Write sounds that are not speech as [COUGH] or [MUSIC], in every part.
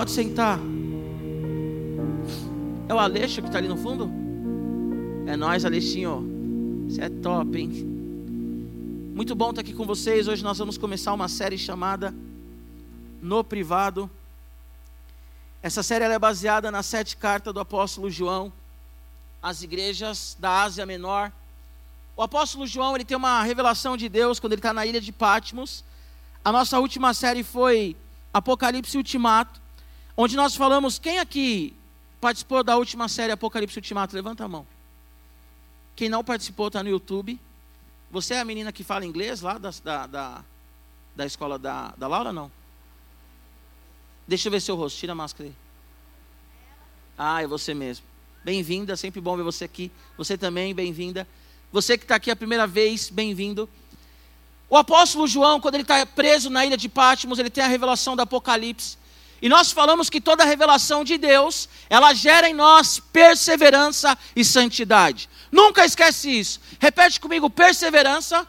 Pode sentar. É o Aleixo que está ali no fundo? É nós, Alexinho. Você é top, hein? Muito bom estar aqui com vocês. Hoje nós vamos começar uma série chamada No Privado. Essa série é baseada nas sete cartas do apóstolo João às igrejas da Ásia Menor. O apóstolo João ele tem uma revelação de Deus quando ele está na ilha de Patmos. A nossa última série foi Apocalipse Ultimato onde nós falamos, quem aqui participou da última série Apocalipse Ultimato? Levanta a mão. Quem não participou está no YouTube. Você é a menina que fala inglês lá da, da, da, da escola da, da Laura, não? Deixa eu ver seu rosto, tira a máscara aí. Ah, é você mesmo. Bem-vinda, sempre bom ver você aqui. Você também, bem-vinda. Você que está aqui a primeira vez, bem-vindo. O apóstolo João, quando ele está preso na ilha de Patmos, ele tem a revelação do Apocalipse. E nós falamos que toda revelação de Deus, ela gera em nós perseverança e santidade. Nunca esquece isso. Repete comigo: perseverança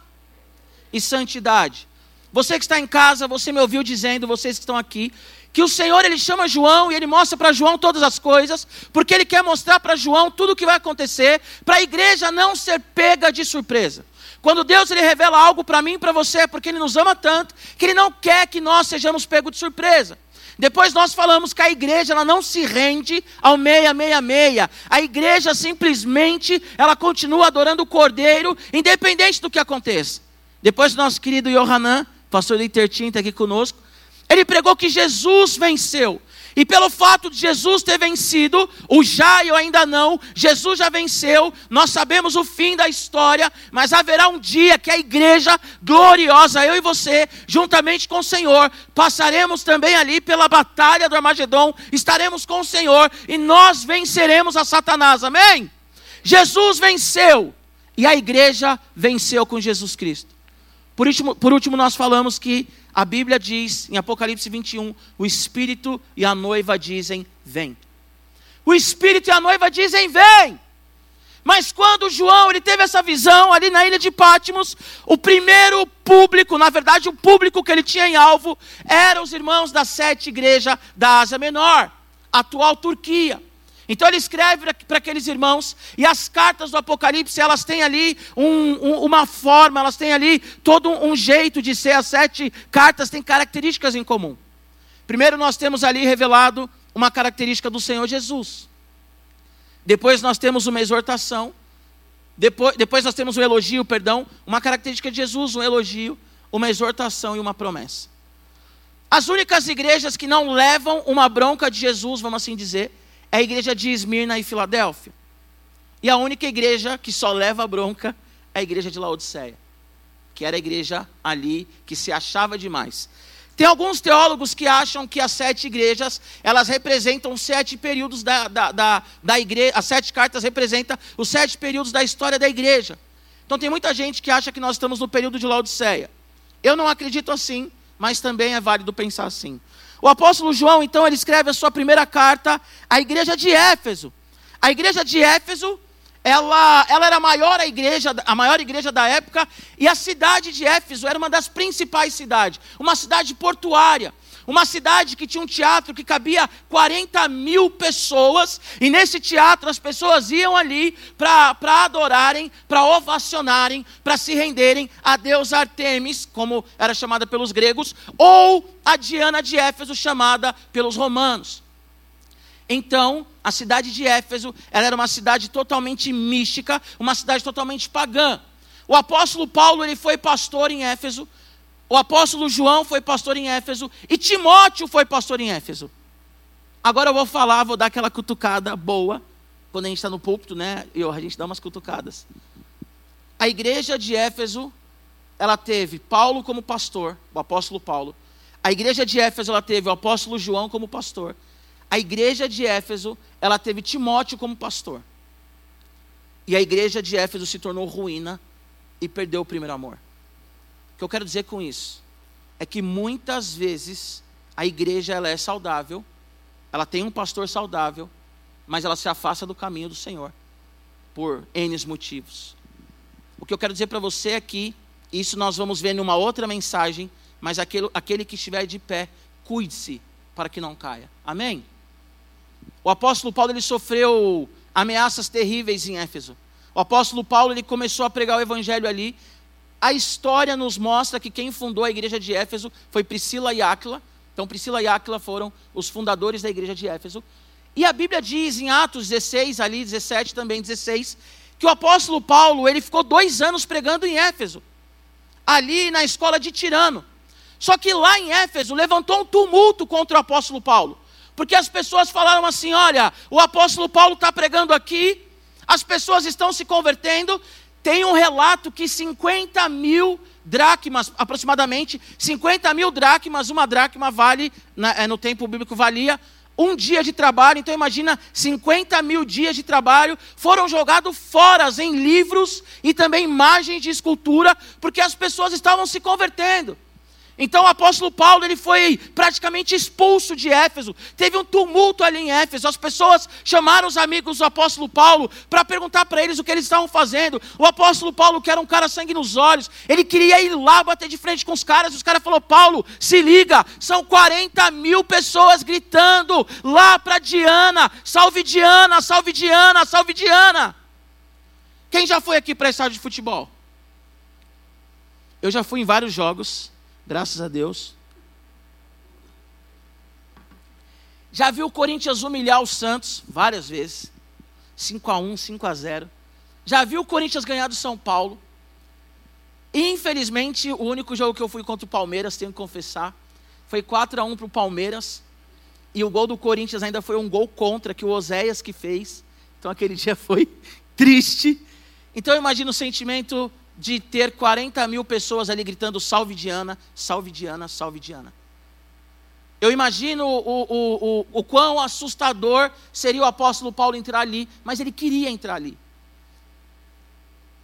e santidade. Você que está em casa, você me ouviu dizendo, vocês que estão aqui, que o Senhor ele chama João e ele mostra para João todas as coisas, porque ele quer mostrar para João tudo o que vai acontecer, para a igreja não ser pega de surpresa. Quando Deus ele revela algo para mim e para você, é porque ele nos ama tanto que ele não quer que nós sejamos pegos de surpresa. Depois nós falamos que a igreja ela não se rende ao meia, meia, meia. A igreja simplesmente ela continua adorando o Cordeiro, independente do que aconteça. Depois nosso querido Yohanan, pastor Litertin está aqui conosco, ele pregou que Jesus venceu. E pelo fato de Jesus ter vencido, o já e o ainda não, Jesus já venceu, nós sabemos o fim da história, mas haverá um dia que a igreja gloriosa, eu e você, juntamente com o Senhor, passaremos também ali pela batalha do Armagedon, estaremos com o Senhor e nós venceremos a Satanás, amém? Jesus venceu e a igreja venceu com Jesus Cristo. Por último, por último nós falamos que a Bíblia diz, em Apocalipse 21, o Espírito e a noiva dizem: Vem. O Espírito e a noiva dizem: Vem. Mas quando João ele teve essa visão ali na ilha de Pátimos, o primeiro público, na verdade o público que ele tinha em alvo, eram os irmãos da sete igreja da Ásia Menor, atual Turquia. Então ele escreve para aqueles irmãos, e as cartas do Apocalipse, elas têm ali um, um, uma forma, elas têm ali todo um, jeito de ser. As sete cartas têm características em comum. Primeiro, nós temos ali revelado uma característica do Senhor Jesus. Depois, nós temos uma exortação. Depois, depois nós temos um elogio, perdão, uma característica de Jesus, um elogio, uma exortação e uma promessa. As únicas igrejas que não levam uma bronca de Jesus, vamos assim dizer, é a igreja de Esmirna e Filadélfia. E a única igreja que só leva bronca é a igreja de Laodiceia, que era a igreja ali que se achava demais. Tem alguns teólogos que acham que as sete igrejas, elas representam sete períodos da, da, da, da igreja, as sete cartas representam os sete períodos da história da igreja. Então tem muita gente que acha que nós estamos no período de Laodiceia. Eu não acredito assim, mas também é válido pensar assim. O apóstolo João, então, ele escreve a sua primeira carta à igreja de Éfeso. A igreja de Éfeso, ela, ela era a maior, a, igreja, a maior igreja da época, e a cidade de Éfeso era uma das principais cidades, uma cidade portuária. Uma cidade que tinha um teatro que cabia 40 mil pessoas, e nesse teatro as pessoas iam ali para adorarem, para ovacionarem, para se renderem a Deus Artemis, como era chamada pelos gregos, ou a Diana de Éfeso, chamada pelos romanos. Então, a cidade de Éfeso, ela era uma cidade totalmente mística, uma cidade totalmente pagã. O apóstolo Paulo, ele foi pastor em Éfeso, o apóstolo João foi pastor em Éfeso e Timóteo foi pastor em Éfeso. Agora eu vou falar, vou dar aquela cutucada boa, quando a gente está no púlpito, né? E a gente dá umas cutucadas. A igreja de Éfeso, ela teve Paulo como pastor, o apóstolo Paulo. A igreja de Éfeso, ela teve o apóstolo João como pastor. A igreja de Éfeso, ela teve Timóteo como pastor. E a igreja de Éfeso se tornou ruína e perdeu o primeiro amor. Que eu quero dizer com isso é que muitas vezes a igreja ela é saudável, ela tem um pastor saudável, mas ela se afasta do caminho do Senhor por N motivos. O que eu quero dizer para você é que isso nós vamos ver numa outra mensagem, mas aquele, aquele que estiver de pé, cuide-se para que não caia. Amém? O apóstolo Paulo ele sofreu ameaças terríveis em Éfeso. O apóstolo Paulo ele começou a pregar o evangelho ali. A história nos mostra que quem fundou a igreja de Éfeso foi Priscila e Áquila. Então Priscila e Áquila foram os fundadores da igreja de Éfeso. E a Bíblia diz em Atos 16, ali 17 também 16, que o apóstolo Paulo ele ficou dois anos pregando em Éfeso, ali na escola de Tirano. Só que lá em Éfeso levantou um tumulto contra o apóstolo Paulo, porque as pessoas falaram assim: olha, o apóstolo Paulo está pregando aqui, as pessoas estão se convertendo. Tem um relato que 50 mil dracmas, aproximadamente 50 mil dracmas, uma dracma vale, é, no tempo bíblico valia um dia de trabalho, então imagina 50 mil dias de trabalho foram jogados fora em livros e também imagens de escultura, porque as pessoas estavam se convertendo. Então o apóstolo Paulo ele foi praticamente expulso de Éfeso. Teve um tumulto ali em Éfeso. As pessoas chamaram os amigos do apóstolo Paulo para perguntar para eles o que eles estavam fazendo. O apóstolo Paulo, que era um cara sangue nos olhos, ele queria ir lá bater de frente com os caras. Os caras falaram: Paulo, se liga, são 40 mil pessoas gritando lá para Diana: salve Diana, salve Diana, salve Diana. Quem já foi aqui para estádio de futebol? Eu já fui em vários jogos. Graças a Deus. Já viu o Corinthians humilhar o Santos várias vezes. 5 a 1, 5 a 0. Já viu o Corinthians ganhar do São Paulo. Infelizmente, o único jogo que eu fui contra o Palmeiras, tenho que confessar, foi 4 a 1 para o Palmeiras. E o gol do Corinthians ainda foi um gol contra que o Oséias que fez. Então aquele [LAUGHS] dia foi triste. Então imagina o sentimento de ter 40 mil pessoas ali gritando salve Diana, salve Diana, salve Diana. Eu imagino o, o, o, o quão assustador seria o apóstolo Paulo entrar ali, mas ele queria entrar ali.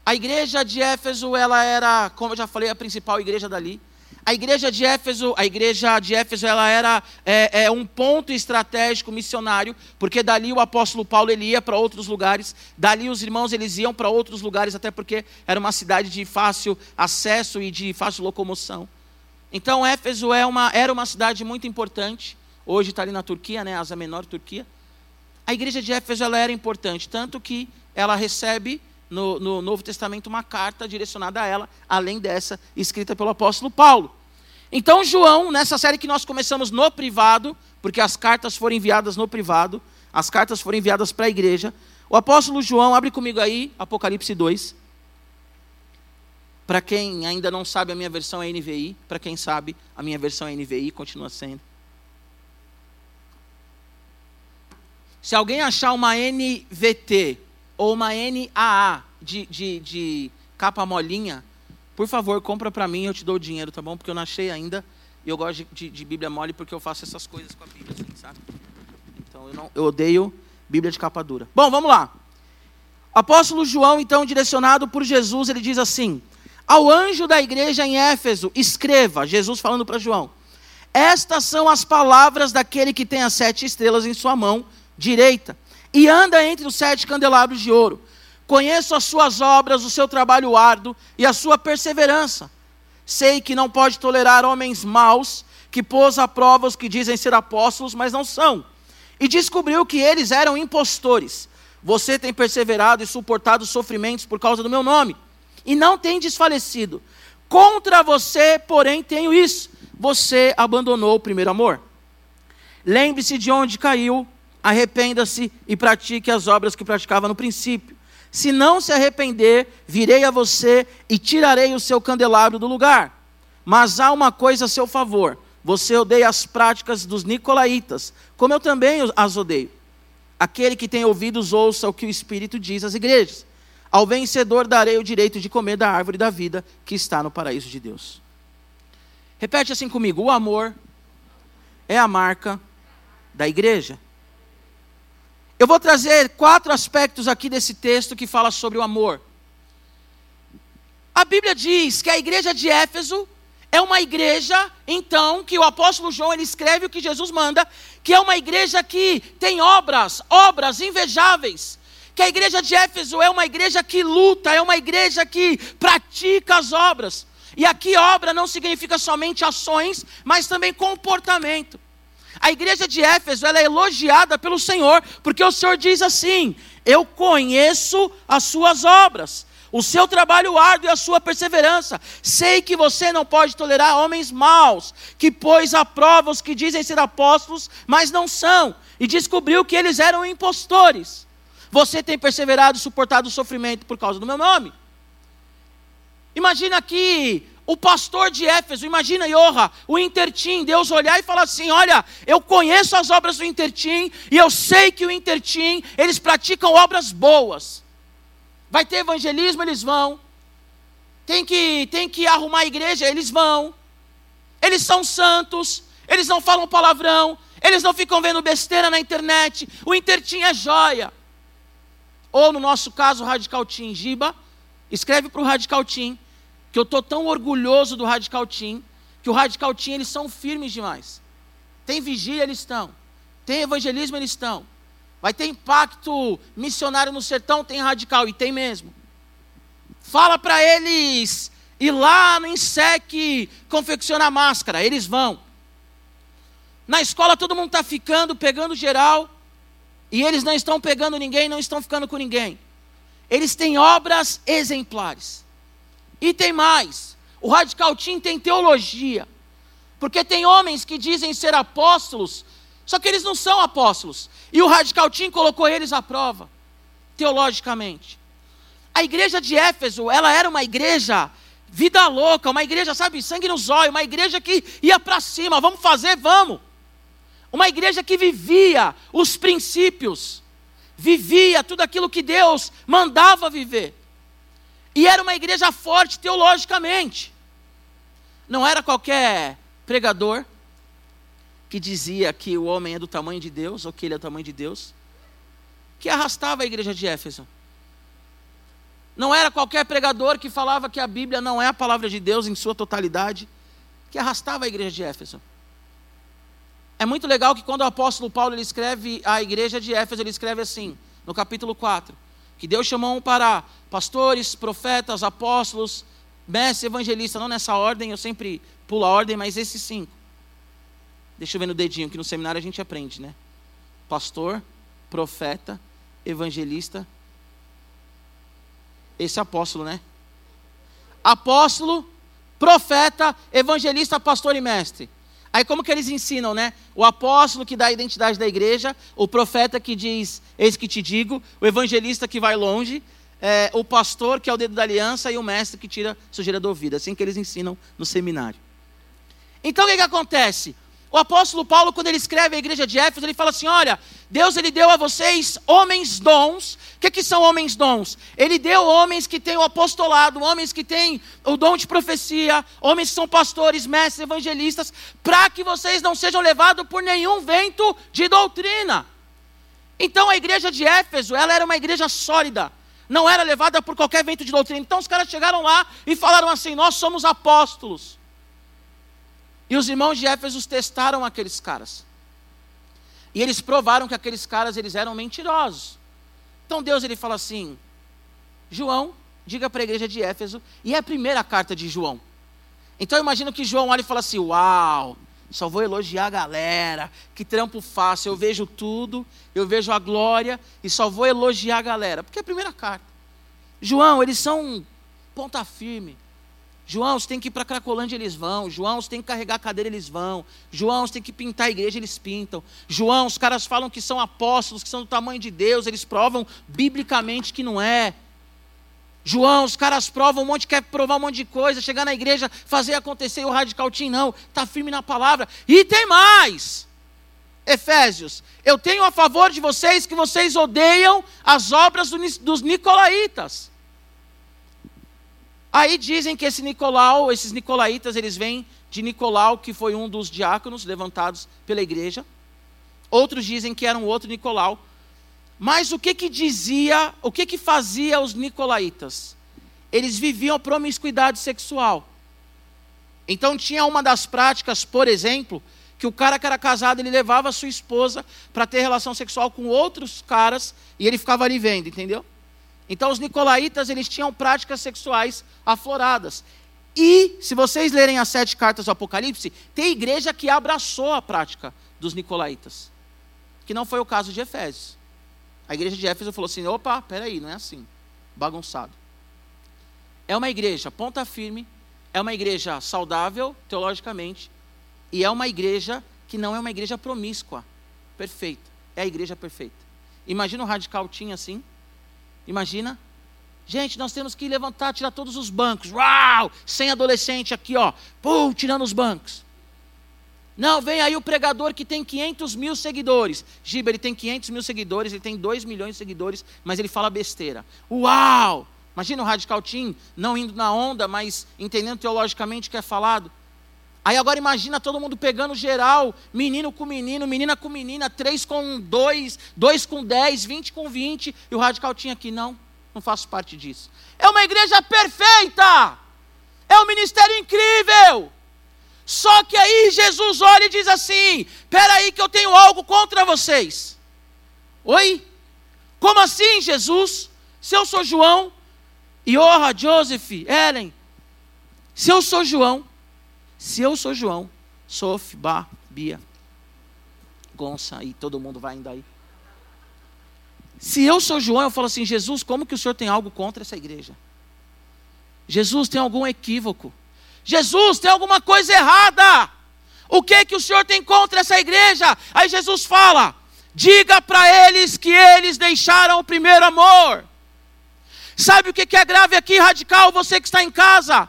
A igreja de Éfeso, ela era, como eu já falei, a principal igreja dali. A igreja de Éfeso, a igreja de Éfeso, ela era é, é, um ponto estratégico missionário, porque dali o apóstolo Paulo ele ia para outros lugares, dali os irmãos eles iam para outros lugares, até porque era uma cidade de fácil acesso e de fácil locomoção. Então Éfeso é uma, era uma cidade muito importante. Hoje está ali na Turquia, né, Asa Menor, Turquia. A igreja de Éfeso ela era importante, tanto que ela recebe no, no, Novo Testamento uma carta direcionada a ela, além dessa escrita pelo apóstolo Paulo. Então, João, nessa série que nós começamos no privado, porque as cartas foram enviadas no privado, as cartas foram enviadas para a igreja. O apóstolo João, abre comigo aí, Apocalipse 2. Para quem ainda não sabe, a minha versão é NVI. Para quem sabe, a minha versão é NVI, continua sendo. Se alguém achar uma NVT ou uma NAA de, de, de capa molinha, por favor, compra para mim eu te dou o dinheiro, tá bom? Porque eu não achei ainda. E eu gosto de, de, de, Bíblia mole porque eu faço essas coisas com a Bíblia, assim, sabe? Então eu, não, eu odeio Bíblia de capa dura. Bom, vamos lá. Apóstolo João, então, direcionado por Jesus, ele diz assim: Ao anjo da igreja em Éfeso, escreva, Jesus falando para João: Estas são as palavras daquele que tem as sete estrelas em sua mão direita e anda entre os sete candelabros de ouro. Conheço as suas obras, o seu trabalho árduo e a sua perseverança. Sei que não pode tolerar homens maus, que pôs à prova os que dizem ser apóstolos, mas não são. E descobriu que eles eram impostores. Você tem perseverado e suportado sofrimentos por causa do meu nome, e não tem desfalecido. Contra você, porém, tenho isso: você abandonou o primeiro amor. Lembre-se de onde caiu, arrependa-se e pratique as obras que praticava no princípio. Se não se arrepender, virei a você e tirarei o seu candelabro do lugar. Mas há uma coisa a seu favor: você odeia as práticas dos nicolaítas, como eu também as odeio. Aquele que tem ouvidos, ouça o que o Espírito diz às igrejas. Ao vencedor darei o direito de comer da árvore da vida que está no paraíso de Deus. Repete assim comigo: o amor é a marca da igreja. Eu vou trazer quatro aspectos aqui desse texto que fala sobre o amor. A Bíblia diz que a igreja de Éfeso é uma igreja, então, que o apóstolo João ele escreve o que Jesus manda, que é uma igreja que tem obras, obras invejáveis. Que a igreja de Éfeso é uma igreja que luta, é uma igreja que pratica as obras. E aqui obra não significa somente ações, mas também comportamento. A igreja de Éfeso ela é elogiada pelo Senhor, porque o Senhor diz assim: Eu conheço as suas obras, o seu trabalho árduo e a sua perseverança. Sei que você não pode tolerar homens maus, que à prova os que dizem ser apóstolos, mas não são, e descobriu que eles eram impostores. Você tem perseverado e suportado o sofrimento por causa do meu nome. Imagina que o pastor de Éfeso, imagina Iorra, o Intertim, Deus olhar e falar assim: Olha, eu conheço as obras do Intertim e eu sei que o Intertim, eles praticam obras boas. Vai ter evangelismo, eles vão. Tem que, tem que arrumar a igreja, eles vão. Eles são santos, eles não falam palavrão, eles não ficam vendo besteira na internet. O Intertim é joia. Ou no nosso caso, o Radical Team, Giba, escreve para o Radical Team que eu estou tão orgulhoso do Radical Team, que o Radical Team, eles são firmes demais. Tem vigília, eles estão. Tem evangelismo, eles estão. Vai ter impacto missionário no sertão, tem radical, e tem mesmo. Fala para eles ir lá no INSEC confeccionar máscara, eles vão. Na escola todo mundo está ficando, pegando geral, e eles não estão pegando ninguém, não estão ficando com ninguém. Eles têm obras exemplares. E tem mais: o Radical Team tem teologia. Porque tem homens que dizem ser apóstolos, só que eles não são apóstolos. E o Radical Team colocou eles à prova, teologicamente. A igreja de Éfeso, ela era uma igreja vida louca, uma igreja, sabe, sangue nos olhos, uma igreja que ia para cima, vamos fazer, vamos. Uma igreja que vivia os princípios, vivia tudo aquilo que Deus mandava viver. E era uma igreja forte teologicamente. Não era qualquer pregador que dizia que o homem é do tamanho de Deus, ou que ele é do tamanho de Deus, que arrastava a igreja de Éfeso. Não era qualquer pregador que falava que a Bíblia não é a palavra de Deus em sua totalidade, que arrastava a igreja de Éfeso. É muito legal que quando o apóstolo Paulo ele escreve a igreja de Éfeso, ele escreve assim, no capítulo 4 que Deus chamou para pastores, profetas, apóstolos, mestres, evangelistas, não nessa ordem, eu sempre pulo a ordem, mas esses cinco. Deixa eu ver no dedinho, que no seminário a gente aprende, né? Pastor, profeta, evangelista, esse apóstolo, né? Apóstolo, profeta, evangelista, pastor e mestre. Aí como que eles ensinam, né? O apóstolo que dá a identidade da igreja, o profeta que diz, eis que te digo, o evangelista que vai longe, é, o pastor que é o dedo da aliança e o mestre que tira sujeira do ouvido. Assim que eles ensinam no seminário. Então o que, que acontece? O apóstolo Paulo, quando ele escreve a igreja de Éfeso, ele fala assim: olha, Deus ele deu a vocês homens dons. O que, que são homens dons? Ele deu homens que têm o apostolado, homens que têm o dom de profecia, homens que são pastores, mestres, evangelistas, para que vocês não sejam levados por nenhum vento de doutrina. Então a igreja de Éfeso, ela era uma igreja sólida, não era levada por qualquer vento de doutrina. Então os caras chegaram lá e falaram assim: nós somos apóstolos. E os irmãos de Éfeso testaram aqueles caras. E eles provaram que aqueles caras eles eram mentirosos. Então Deus ele fala assim: João, diga para a igreja de Éfeso, e é a primeira carta de João. Então eu imagino que João olha e fala assim: Uau, só vou elogiar a galera, que trampo fácil, eu vejo tudo, eu vejo a glória e só vou elogiar a galera, porque é a primeira carta. João, eles são ponta firme, João, você tem que ir para Cracolândia, eles vão. João, você tem que carregar a cadeira, eles vão. João, você tem que pintar a igreja, eles pintam. João, os caras falam que são apóstolos, que são do tamanho de Deus, eles provam biblicamente que não é. João, os caras provam um monte, quer provar um monte de coisa, chegar na igreja, fazer acontecer o radical team não, está firme na palavra. E tem mais. Efésios, eu tenho a favor de vocês que vocês odeiam as obras dos nicolaítas. Aí dizem que esse Nicolau, esses nicolaítas, eles vêm de Nicolau, que foi um dos diáconos levantados pela igreja. Outros dizem que era um outro Nicolau. Mas o que que dizia, o que que fazia os nicolaítas? Eles viviam promiscuidade sexual. Então tinha uma das práticas, por exemplo, que o cara que era casado, ele levava a sua esposa para ter relação sexual com outros caras e ele ficava ali vendo, entendeu? Então os nicolaítas, eles tinham práticas sexuais afloradas. E, se vocês lerem as sete cartas do Apocalipse, tem igreja que abraçou a prática dos nicolaítas. Que não foi o caso de Efésios. A igreja de Éfeso falou assim: opa, peraí, não é assim. Bagunçado. É uma igreja ponta firme, é uma igreja saudável teologicamente, e é uma igreja que não é uma igreja promíscua, perfeita. É a igreja perfeita. Imagina o radical tinha assim. Imagina. Gente, nós temos que levantar, tirar todos os bancos. Uau! Sem adolescente aqui, ó. Pum, tirando os bancos. Não, vem aí o pregador que tem 500 mil seguidores. Giba, ele tem 500 mil seguidores, ele tem 2 milhões de seguidores, mas ele fala besteira. Uau! Imagina o Radical Team não indo na onda, mas entendendo teologicamente o que é falado. Aí agora imagina todo mundo pegando geral, menino com menino, menina com menina, três com dois, dois com dez, vinte com vinte, e o Radical Team aqui, não, não faço parte disso. É uma igreja perfeita! É um ministério incrível! Só que aí Jesus olha e diz assim: Espera aí que eu tenho algo contra vocês. Oi? Como assim, Jesus? Se eu sou João, Iorra, Joseph, Ellen, se eu sou João, se eu sou João, Sof, Bar, Bia, Gonça e todo mundo vai indo aí. Se eu sou João, eu falo assim: Jesus, como que o senhor tem algo contra essa igreja? Jesus, tem algum equívoco? Jesus, tem alguma coisa errada. O que que o Senhor tem contra essa igreja? Aí Jesus fala: diga para eles que eles deixaram o primeiro amor. Sabe o que que é grave aqui, radical, você que está em casa?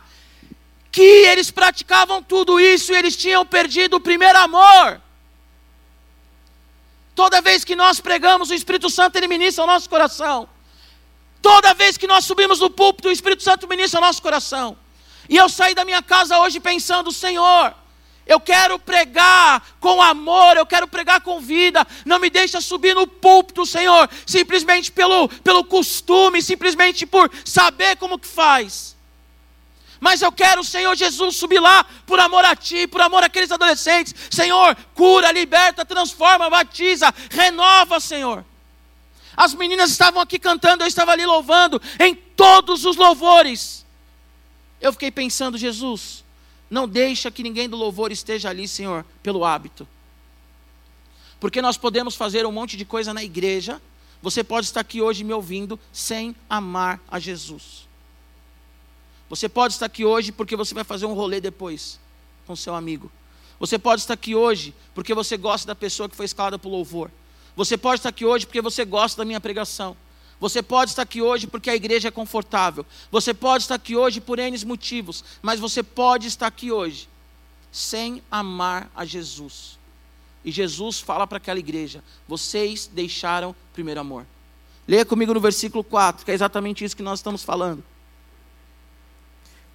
Que eles praticavam tudo isso e eles tinham perdido o primeiro amor. Toda vez que nós pregamos, o Espírito Santo ele ministra o nosso coração. Toda vez que nós subimos no púlpito, o Espírito Santo ministra o nosso coração. E eu saí da minha casa hoje pensando, Senhor, eu quero pregar com amor, eu quero pregar com vida. Não me deixa subir no púlpito, Senhor, simplesmente pelo, pelo costume, simplesmente por saber como que faz. Mas eu quero, Senhor Jesus, subir lá por amor a Ti, por amor àqueles adolescentes. Senhor, cura, liberta, transforma, batiza, renova, Senhor. As meninas estavam aqui cantando, eu estava ali louvando, em todos os louvores. Eu fiquei pensando, Jesus, não deixa que ninguém do louvor esteja ali, Senhor, pelo hábito. Porque nós podemos fazer um monte de coisa na igreja, você pode estar aqui hoje me ouvindo sem amar a Jesus. Você pode estar aqui hoje porque você vai fazer um rolê depois com seu amigo. Você pode estar aqui hoje porque você gosta da pessoa que foi escalada para louvor. Você pode estar aqui hoje porque você gosta da minha pregação. Você pode estar aqui hoje porque a igreja é confortável. Você pode estar aqui hoje por N motivos. Mas você pode estar aqui hoje sem amar a Jesus. E Jesus fala para aquela igreja: vocês deixaram o primeiro amor. Leia comigo no versículo 4, que é exatamente isso que nós estamos falando.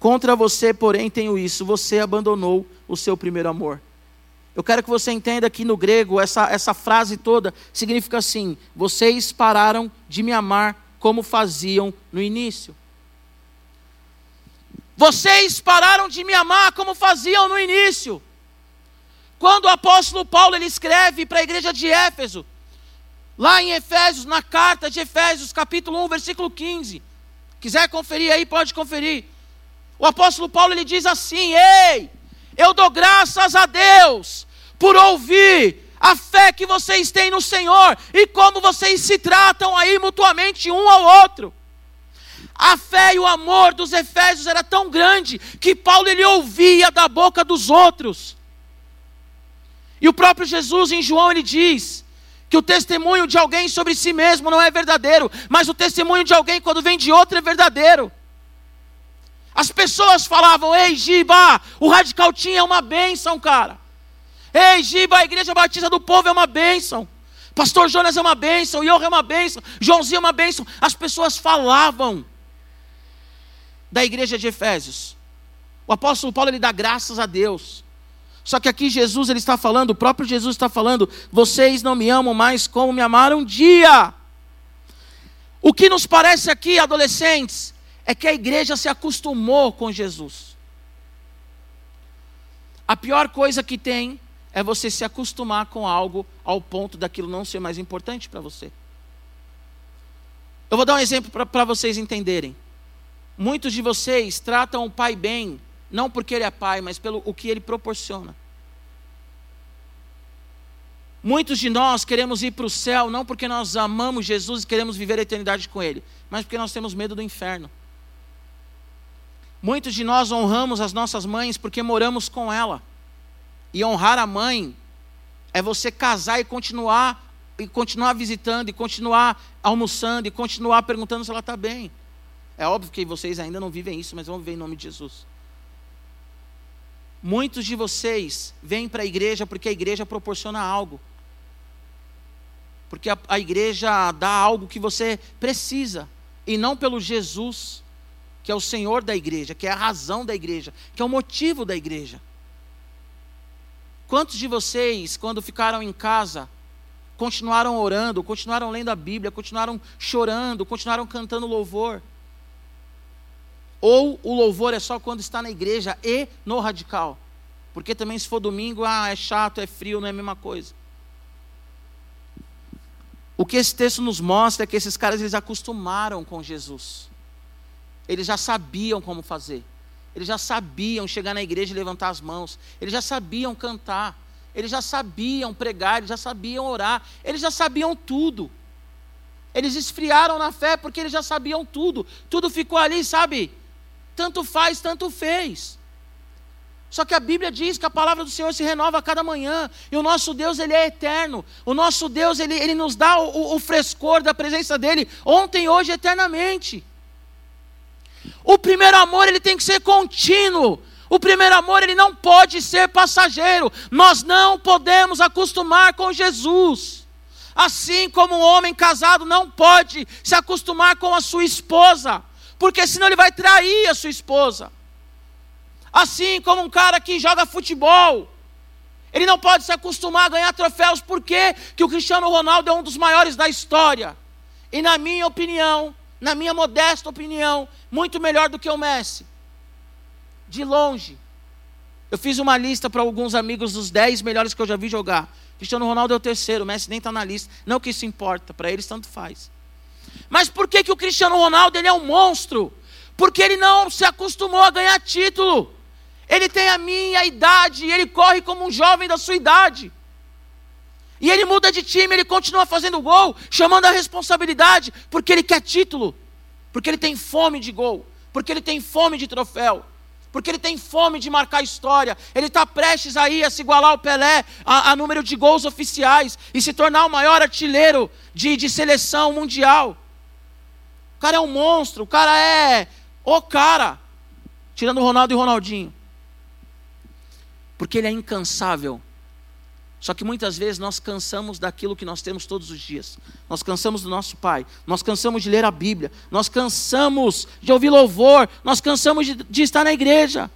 Contra você, porém, tenho isso: você abandonou o seu primeiro amor. Eu quero que você entenda que no grego essa, essa frase toda significa assim: vocês pararam de me amar como faziam no início. Vocês pararam de me amar como faziam no início. Quando o apóstolo Paulo ele escreve para a igreja de Éfeso, lá em Efésios, na carta de Efésios, capítulo 1, versículo 15. Quiser conferir aí, pode conferir. O apóstolo Paulo ele diz assim: Ei, eu dou graças a Deus por ouvir a fé que vocês têm no Senhor e como vocês se tratam aí mutuamente um ao outro. A fé e o amor dos Efésios era tão grande que Paulo ele ouvia da boca dos outros. E o próprio Jesus em João ele diz que o testemunho de alguém sobre si mesmo não é verdadeiro, mas o testemunho de alguém quando vem de outro é verdadeiro. As pessoas falavam: Ei, Giba, o radical tinha é uma bênção, cara. Ei, Giba, a igreja batista do povo é uma bênção. Pastor Jonas é uma bênção, Iorra é uma bênção, Joãozinho é uma bênção. As pessoas falavam da igreja de Efésios. O apóstolo Paulo ele dá graças a Deus. Só que aqui Jesus ele está falando, o próprio Jesus está falando: vocês não me amam mais como me amaram um dia. O que nos parece aqui, adolescentes, é que a igreja se acostumou com Jesus. A pior coisa que tem é você se acostumar com algo ao ponto daquilo não ser mais importante para você. Eu vou dar um exemplo para vocês entenderem. Muitos de vocês tratam o pai bem, não porque ele é pai, mas pelo o que ele proporciona. Muitos de nós queremos ir para o céu não porque nós amamos Jesus e queremos viver a eternidade com Ele, mas porque nós temos medo do inferno. Muitos de nós honramos as nossas mães porque moramos com ela. E honrar a mãe é você casar e continuar e continuar visitando e continuar almoçando e continuar perguntando se ela está bem. É óbvio que vocês ainda não vivem isso, mas vão viver em nome de Jesus. Muitos de vocês vêm para a igreja porque a igreja proporciona algo. Porque a, a igreja dá algo que você precisa. E não pelo Jesus, que é o Senhor da igreja, que é a razão da igreja, que é o motivo da igreja. Quantos de vocês, quando ficaram em casa, continuaram orando, continuaram lendo a Bíblia, continuaram chorando, continuaram cantando louvor? Ou o louvor é só quando está na igreja e no radical. Porque também se for domingo, ah, é chato, é frio, não é a mesma coisa. O que esse texto nos mostra é que esses caras eles acostumaram com Jesus. Eles já sabiam como fazer. Eles já sabiam chegar na igreja e levantar as mãos. Eles já sabiam cantar. Eles já sabiam pregar, eles já sabiam orar. Eles já sabiam tudo. Eles esfriaram na fé porque eles já sabiam tudo. Tudo ficou ali, sabe? Tanto faz, tanto fez. Só que a Bíblia diz que a palavra do Senhor se renova a cada manhã. E o nosso Deus, Ele é eterno. O nosso Deus, Ele, ele nos dá o, o frescor da presença dEle ontem, hoje, eternamente. O primeiro amor, ele tem que ser contínuo. O primeiro amor, ele não pode ser passageiro. Nós não podemos acostumar com Jesus. Assim como um homem casado não pode se acostumar com a sua esposa porque senão ele vai trair a sua esposa. Assim como um cara que joga futebol, ele não pode se acostumar a ganhar troféus, porque que o Cristiano Ronaldo é um dos maiores da história. E na minha opinião, na minha modesta opinião, muito melhor do que o Messi. De longe. Eu fiz uma lista para alguns amigos dos 10 melhores que eu já vi jogar. Cristiano Ronaldo é o terceiro, o Messi nem está na lista. Não que isso importa, para eles tanto faz. Mas por que, que o Cristiano Ronaldo ele é um monstro? Porque ele não se acostumou a ganhar título. Ele tem a minha idade ele corre como um jovem da sua idade. E ele muda de time, ele continua fazendo gol, chamando a responsabilidade, porque ele quer título, porque ele tem fome de gol, porque ele tem fome de troféu, porque ele tem fome de marcar história. Ele está prestes aí a se igualar ao Pelé a, a, número de gols oficiais e se tornar o maior artilheiro de, de seleção mundial cara é um monstro, o cara é o cara. Tirando o Ronaldo e o Ronaldinho. Porque ele é incansável. Só que muitas vezes nós cansamos daquilo que nós temos todos os dias. Nós cansamos do nosso pai, nós cansamos de ler a Bíblia, nós cansamos de ouvir louvor, nós cansamos de, de estar na igreja.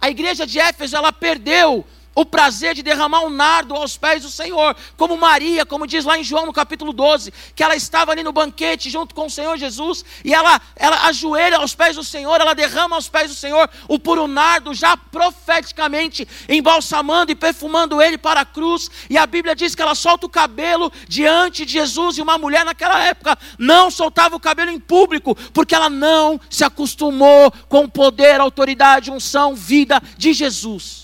A igreja de Éfeso, ela perdeu o prazer de derramar um nardo aos pés do Senhor, como Maria, como diz lá em João no capítulo 12, que ela estava ali no banquete junto com o Senhor Jesus, e ela, ela ajoelha aos pés do Senhor, ela derrama aos pés do Senhor o puro nardo, já profeticamente embalsamando e perfumando ele para a cruz, e a Bíblia diz que ela solta o cabelo diante de Jesus, e uma mulher naquela época não soltava o cabelo em público, porque ela não se acostumou com o poder, autoridade, unção, vida de Jesus.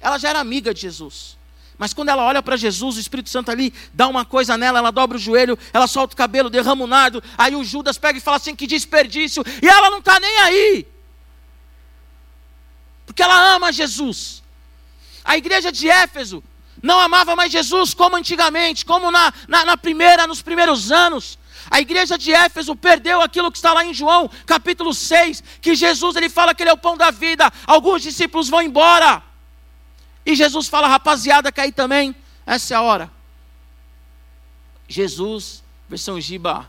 Ela já era amiga de Jesus. Mas quando ela olha para Jesus, o Espírito Santo ali dá uma coisa nela, ela dobra o joelho, ela solta o cabelo, derrama o nardo, aí o Judas pega e fala assim: que desperdício, e ela não está nem aí, porque ela ama Jesus. A igreja de Éfeso não amava mais Jesus como antigamente, como na, na, na primeira, nos primeiros anos. A igreja de Éfeso perdeu aquilo que está lá em João, capítulo 6, que Jesus ele fala que ele é o pão da vida. Alguns discípulos vão embora. E Jesus fala, rapaziada, aí também, essa é a hora. Jesus, versão Giba,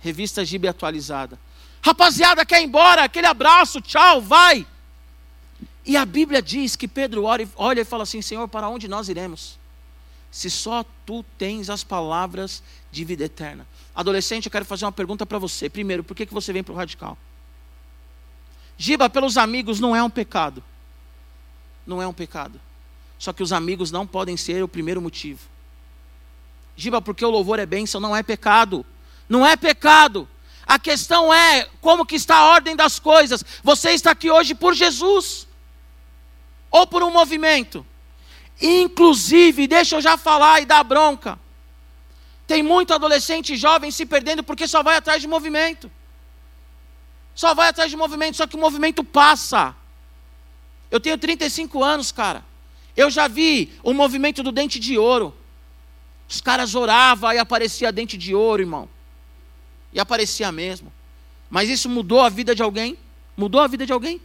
revista Giba atualizada. Rapaziada, quer ir embora? Aquele abraço, tchau, vai. E a Bíblia diz que Pedro olha, olha e fala assim: Senhor, para onde nós iremos? Se só tu tens as palavras de vida eterna. Adolescente, eu quero fazer uma pergunta para você. Primeiro, por que, que você vem para o radical? Giba, pelos amigos, não é um pecado. Não é um pecado. Só que os amigos não podem ser o primeiro motivo. Giba, porque o louvor é bênção, não é pecado. Não é pecado. A questão é como que está a ordem das coisas. Você está aqui hoje por Jesus ou por um movimento. Inclusive, deixa eu já falar e dar bronca. Tem muito adolescente jovem se perdendo porque só vai atrás de movimento. Só vai atrás de movimento, só que o movimento passa. Eu tenho 35 anos, cara. Eu já vi o movimento do dente de ouro. Os caras oravam e aparecia dente de ouro, irmão. E aparecia mesmo. Mas isso mudou a vida de alguém? Mudou a vida de alguém?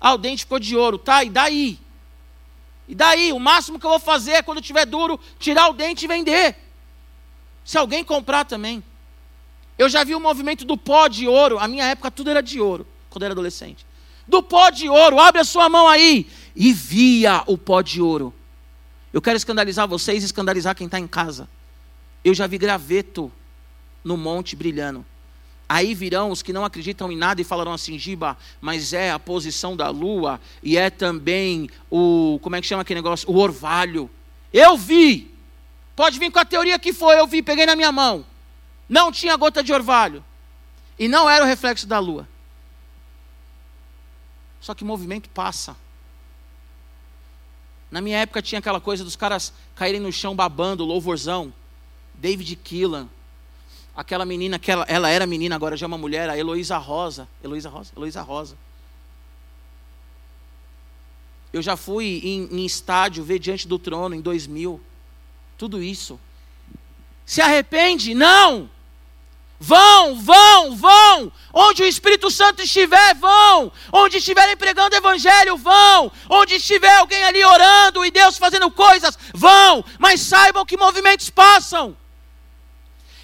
Ah, o dente ficou de ouro, tá? E daí? E daí? O máximo que eu vou fazer é quando tiver duro, tirar o dente e vender. Se alguém comprar também. Eu já vi o movimento do pó de ouro. A minha época tudo era de ouro, quando eu era adolescente. Do pó de ouro, abre a sua mão aí. E via o pó de ouro. Eu quero escandalizar vocês e escandalizar quem está em casa. Eu já vi graveto no monte brilhando. Aí virão os que não acreditam em nada e falarão assim, Giba, mas é a posição da lua e é também o, como é que chama aquele negócio? O orvalho. Eu vi. Pode vir com a teoria que foi, eu vi, peguei na minha mão. Não tinha gota de orvalho. E não era o reflexo da lua. Só que o movimento passa. Na minha época tinha aquela coisa dos caras caírem no chão babando, louvorzão. David Keelan, aquela menina que ela, era menina, agora já é uma mulher, a Heloísa Rosa. Heloísa Rosa? Heloísa Rosa. Eu já fui em, em estádio ver Diante do Trono em 2000. Tudo isso. Se arrepende? Não! Vão, vão, vão. Onde o Espírito Santo estiver, vão. Onde estiverem pregando Evangelho, vão. Onde estiver alguém ali orando e Deus fazendo coisas, vão. Mas saibam que movimentos passam.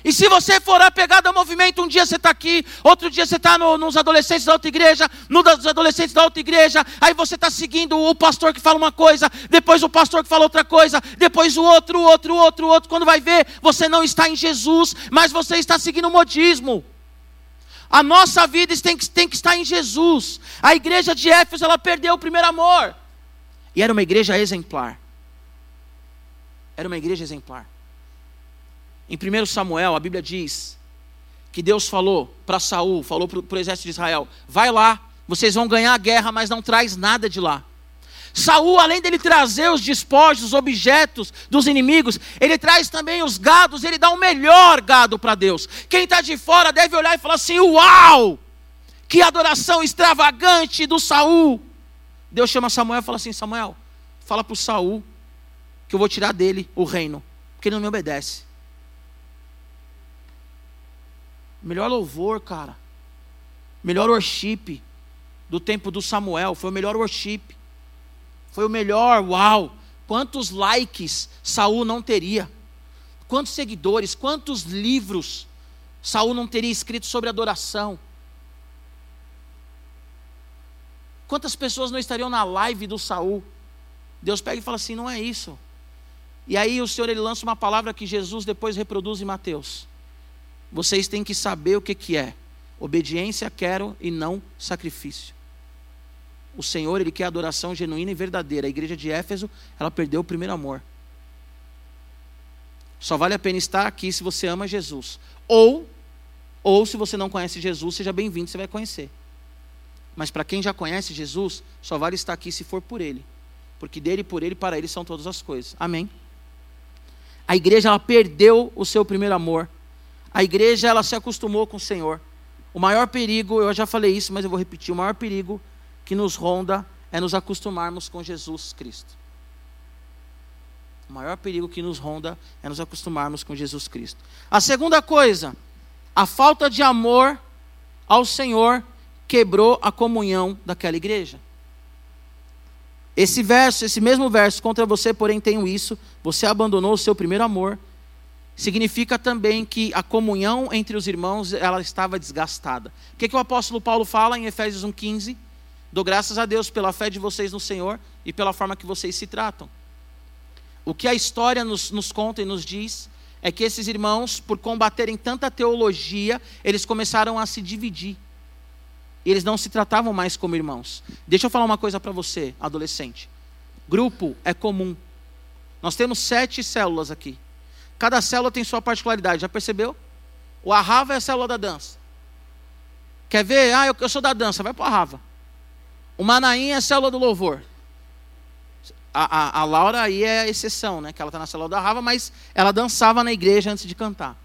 E se você for apegado ao movimento, um dia você está aqui, outro dia você está no, nos adolescentes da outra igreja, nos adolescentes da outra igreja, aí você está seguindo o pastor que fala uma coisa, depois o pastor que fala outra coisa, depois o outro, outro, outro, outro. Quando vai ver, você não está em Jesus, mas você está seguindo o modismo. A nossa vida tem que, tem que estar em Jesus. A igreja de Éfeso, ela perdeu o primeiro amor. E era uma igreja exemplar. Era uma igreja exemplar. Em 1 Samuel, a Bíblia diz que Deus falou para Saul, falou para o exército de Israel: vai lá, vocês vão ganhar a guerra, mas não traz nada de lá. Saul, além dele trazer os despojos, os objetos dos inimigos, ele traz também os gados, ele dá o melhor gado para Deus. Quem está de fora deve olhar e falar assim: Uau! Que adoração extravagante do Saul. Deus chama Samuel e fala assim: Samuel, fala para o Saul que eu vou tirar dele o reino, porque ele não me obedece. Melhor louvor, cara. Melhor worship do tempo do Samuel. Foi o melhor worship. Foi o melhor, uau. Quantos likes Saul não teria? Quantos seguidores, quantos livros Saul não teria escrito sobre adoração? Quantas pessoas não estariam na live do Saul? Deus pega e fala assim: não é isso. E aí o Senhor ele lança uma palavra que Jesus depois reproduz em Mateus vocês têm que saber o que, que é. Obediência quero e não sacrifício. O Senhor, Ele quer adoração genuína e verdadeira. A igreja de Éfeso, ela perdeu o primeiro amor. Só vale a pena estar aqui se você ama Jesus. Ou, ou se você não conhece Jesus, seja bem-vindo, você vai conhecer. Mas para quem já conhece Jesus, só vale estar aqui se for por Ele. Porque dele, por Ele, para Ele são todas as coisas. Amém? A igreja, ela perdeu o seu primeiro amor. A igreja ela se acostumou com o Senhor. O maior perigo, eu já falei isso, mas eu vou repetir, o maior perigo que nos ronda é nos acostumarmos com Jesus Cristo. O maior perigo que nos ronda é nos acostumarmos com Jesus Cristo. A segunda coisa, a falta de amor ao Senhor quebrou a comunhão daquela igreja. Esse verso, esse mesmo verso, contra você, porém, tenho isso, você abandonou o seu primeiro amor, significa também que a comunhão entre os irmãos ela estava desgastada. O que, que o apóstolo Paulo fala em Efésios 1,15? Dou graças a Deus pela fé de vocês no Senhor e pela forma que vocês se tratam. O que a história nos, nos conta e nos diz é que esses irmãos, por combaterem tanta teologia, eles começaram a se dividir. Eles não se tratavam mais como irmãos. Deixa eu falar uma coisa para você, adolescente. Grupo é comum. Nós temos sete células aqui. Cada célula tem sua particularidade, já percebeu? O Arrava é a célula da dança. Quer ver? Ah, eu, eu sou da dança, vai para o Arrava. O Manaim é a célula do louvor. a, a, a Laura aí é a exceção, né? Que ela está na célula da Rava, mas ela dançava na igreja antes de cantar.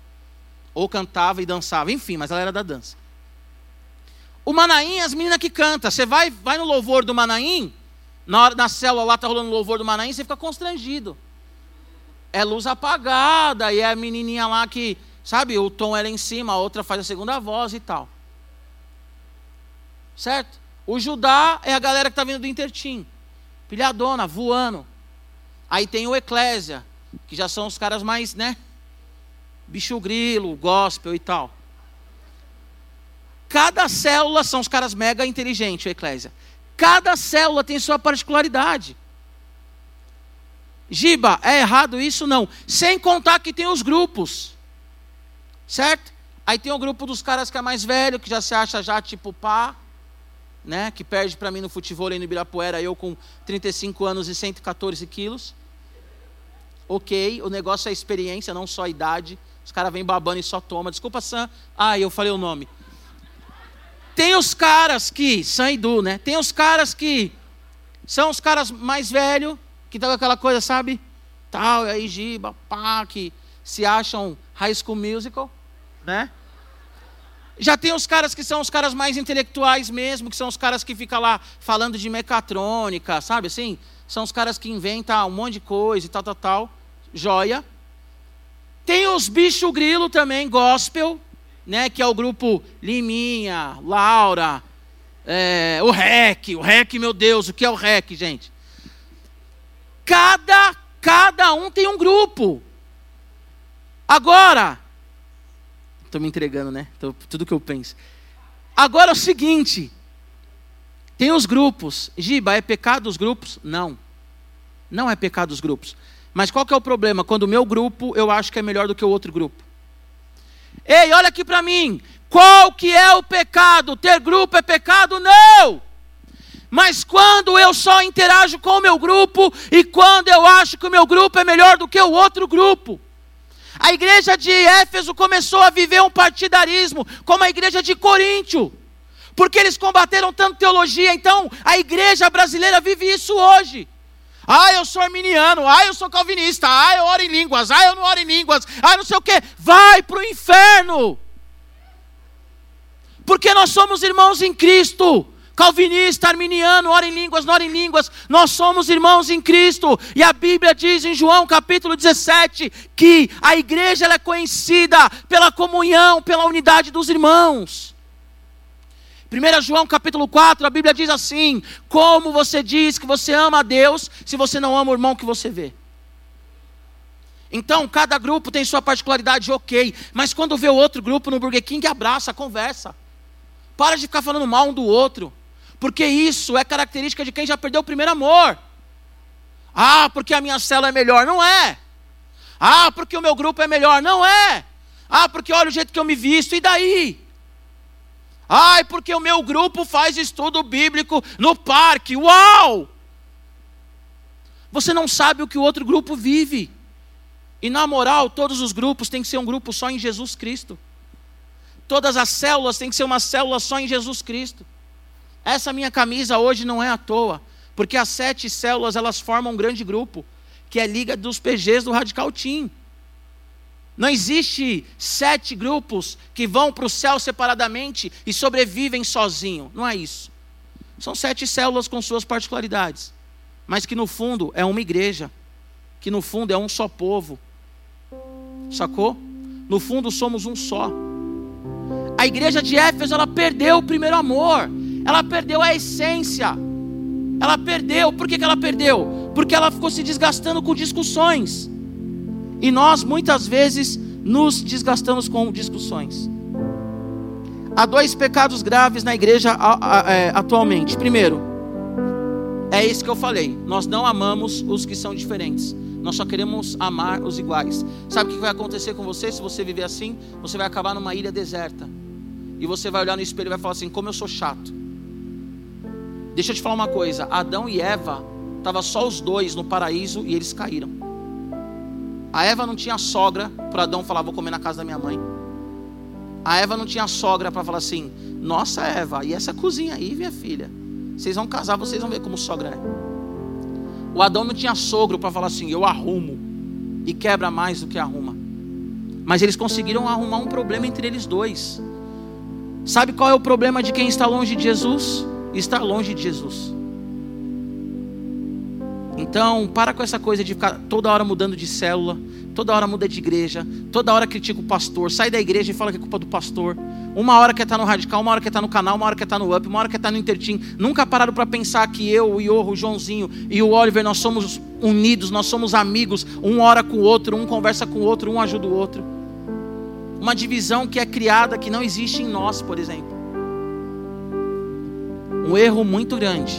Ou cantava e dançava, enfim, mas ela era da dança. O Manaim, as meninas que cantam. Você vai, vai no louvor do Manaim, na, hora, na célula lá está rolando o louvor do Manaim, você fica constrangido. É luz apagada, e é a menininha lá que, sabe, o tom era em cima, a outra faz a segunda voz e tal. Certo? O Judá é a galera que está vindo do Intertim. Pilhadona, voando. Aí tem o Eclésia, que já são os caras mais, né? Bicho grilo, gospel e tal. Cada célula são os caras mega inteligentes, o Eclésia. Cada célula tem sua particularidade. Giba, é errado isso? Não. Sem contar que tem os grupos. Certo? Aí tem o grupo dos caras que é mais velho, que já se acha já tipo pá, né? Que perde para mim no futebol aí no Ibirapuera, eu com 35 anos e 114 quilos. Ok, o negócio é experiência, não só idade. Os caras vêm babando e só toma. Desculpa, Sam. Ah, eu falei o nome. Tem os caras que, Sam e Du, né? Tem os caras que são os caras mais velhos, que estão tá aquela coisa, sabe? Tal, aí giba, pá, que se acham high school musical, né? Já tem os caras que são os caras mais intelectuais mesmo, que são os caras que ficam lá falando de mecatrônica, sabe assim? São os caras que inventam um monte de coisa e tal, tal, tal. Joia. Tem os bicho grilo também, gospel, né, que é o grupo Liminha, Laura, é, o REC, o REC, meu Deus, o que é o REC, gente? Cada, cada um tem um grupo. Agora, estou me entregando, né? Tô, tudo que eu penso. Agora é o seguinte: tem os grupos. Giba, é pecado os grupos? Não. Não é pecado os grupos. Mas qual que é o problema? Quando o meu grupo eu acho que é melhor do que o outro grupo. Ei, olha aqui para mim. Qual que é o pecado? Ter grupo é pecado? Não! Mas quando eu só interajo com o meu grupo e quando eu acho que o meu grupo é melhor do que o outro grupo. A igreja de Éfeso começou a viver um partidarismo, como a igreja de Coríntio, porque eles combateram tanto teologia. Então, a igreja brasileira vive isso hoje. Ah, eu sou arminiano. Ah, eu sou calvinista. Ah, eu oro em línguas. Ah, eu não oro em línguas. Ah, não sei o que. Vai para o inferno. Porque nós somos irmãos em Cristo. Calvinista, arminiano, ora em línguas, não ora em línguas, nós somos irmãos em Cristo, e a Bíblia diz em João capítulo 17 que a igreja é conhecida pela comunhão, pela unidade dos irmãos. 1 João capítulo 4, a Bíblia diz assim: Como você diz que você ama a Deus, se você não ama o irmão que você vê? Então, cada grupo tem sua particularidade, ok. Mas quando vê o outro grupo no Burger King, abraça, conversa. Para de ficar falando mal um do outro. Porque isso é característica de quem já perdeu o primeiro amor. Ah, porque a minha cela é melhor. Não é. Ah, porque o meu grupo é melhor. Não é. Ah, porque olha o jeito que eu me visto. E daí? Ai, porque o meu grupo faz estudo bíblico no parque. Uau! Você não sabe o que o outro grupo vive. E na moral, todos os grupos têm que ser um grupo só em Jesus Cristo. Todas as células têm que ser uma célula só em Jesus Cristo. Essa minha camisa hoje não é à toa, porque as sete células elas formam um grande grupo, que é a Liga dos PGs do Radical Team. Não existe sete grupos que vão para o céu separadamente e sobrevivem sozinho. Não é isso. São sete células com suas particularidades, mas que no fundo é uma igreja, que no fundo é um só povo. Sacou? No fundo somos um só. A igreja de Éfeso ela perdeu o primeiro amor, ela perdeu a essência. Ela perdeu. Por que, que ela perdeu? Porque ela ficou se desgastando com discussões. E nós muitas vezes nos desgastamos com discussões. Há dois pecados graves na igreja é, atualmente. Primeiro, é isso que eu falei. Nós não amamos os que são diferentes. Nós só queremos amar os iguais. Sabe o que vai acontecer com você se você viver assim? Você vai acabar numa ilha deserta. E você vai olhar no espelho e vai falar assim: como eu sou chato. Deixa eu te falar uma coisa: Adão e Eva, estavam só os dois no paraíso e eles caíram. A Eva não tinha sogra para Adão falar, vou comer na casa da minha mãe. A Eva não tinha sogra para falar assim, nossa Eva, e essa cozinha aí, minha filha? Vocês vão casar, vocês vão ver como sogra é. O Adão não tinha sogro para falar assim: eu arrumo. E quebra mais do que arruma. Mas eles conseguiram arrumar um problema entre eles dois. Sabe qual é o problema de quem está longe de Jesus? Está longe de Jesus. Então, para com essa coisa de ficar toda hora mudando de célula, toda hora muda de igreja, toda hora critica o pastor, sai da igreja e fala que é culpa do pastor. Uma hora quer estar no radical, uma hora quer estar no canal, uma hora quer estar no up, uma hora quer estar no intertim. Nunca pararam para pensar que eu, o Iorro, o Joãozinho e o Oliver, nós somos unidos, nós somos amigos. Um ora com o outro, um conversa com o outro, um ajuda o outro. Uma divisão que é criada que não existe em nós, por exemplo. Um erro muito grande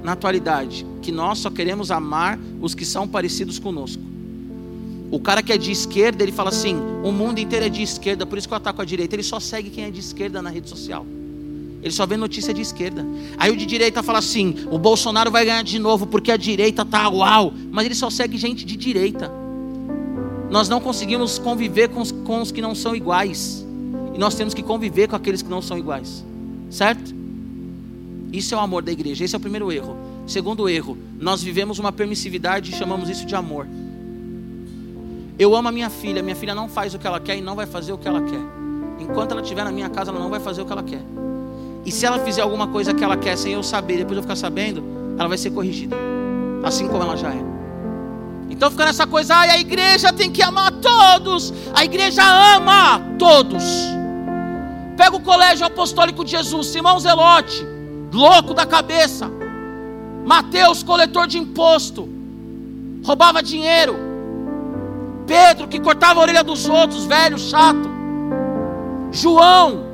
na atualidade, que nós só queremos amar os que são parecidos conosco. O cara que é de esquerda, ele fala assim: o mundo inteiro é de esquerda, por isso que eu ataco a direita. Ele só segue quem é de esquerda na rede social. Ele só vê notícia de esquerda. Aí o de direita fala assim: o Bolsonaro vai ganhar de novo porque a direita tá uau. Mas ele só segue gente de direita. Nós não conseguimos conviver com os, com os que não são iguais. E nós temos que conviver com aqueles que não são iguais. Certo? Isso é o amor da igreja. Esse é o primeiro erro. Segundo erro, nós vivemos uma permissividade e chamamos isso de amor. Eu amo a minha filha, minha filha não faz o que ela quer e não vai fazer o que ela quer. Enquanto ela estiver na minha casa, ela não vai fazer o que ela quer. E se ela fizer alguma coisa que ela quer sem eu saber, depois eu ficar sabendo, ela vai ser corrigida. Assim como ela já é. Então fica nessa coisa, ai, a igreja tem que amar todos. A igreja ama todos. Pega o colégio apostólico de Jesus, Simão Zelote, louco da cabeça. Mateus, coletor de imposto, roubava dinheiro. Pedro, que cortava a orelha dos outros, velho, chato. João,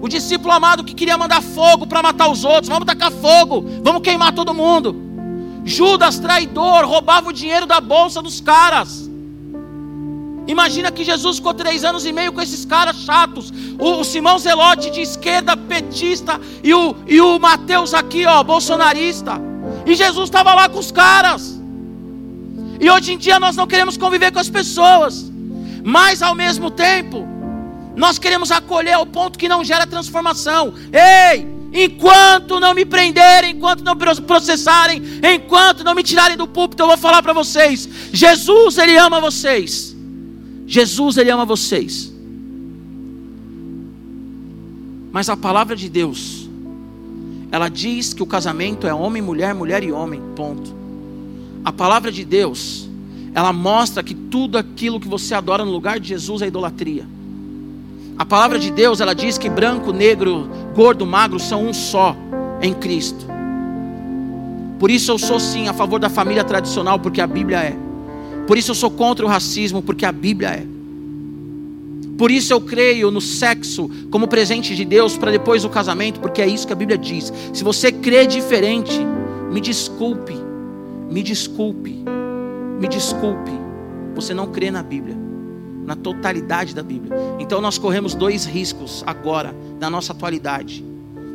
o discípulo amado que queria mandar fogo para matar os outros. Vamos tacar fogo, vamos queimar todo mundo. Judas, traidor, roubava o dinheiro da bolsa dos caras. Imagina que Jesus ficou três anos e meio com esses caras chatos. O, o Simão Zelote de esquerda, petista, e o, e o Mateus aqui, ó, bolsonarista. E Jesus estava lá com os caras. E hoje em dia nós não queremos conviver com as pessoas, mas ao mesmo tempo, nós queremos acolher ao ponto que não gera transformação. Ei, enquanto não me prenderem, enquanto não processarem, enquanto não me tirarem do púlpito, eu vou falar para vocês: Jesus, Ele ama vocês. Jesus, Ele ama vocês. Mas a palavra de Deus, ela diz que o casamento é homem, mulher, mulher e homem, ponto. A palavra de Deus, ela mostra que tudo aquilo que você adora no lugar de Jesus é idolatria. A palavra de Deus, ela diz que branco, negro, gordo, magro são um só em Cristo. Por isso eu sou sim a favor da família tradicional, porque a Bíblia é. Por isso eu sou contra o racismo, porque a Bíblia é. Por isso eu creio no sexo como presente de Deus para depois do casamento, porque é isso que a Bíblia diz. Se você crê diferente, me desculpe, me desculpe, me desculpe, você não crê na Bíblia, na totalidade da Bíblia. Então nós corremos dois riscos agora, na nossa atualidade.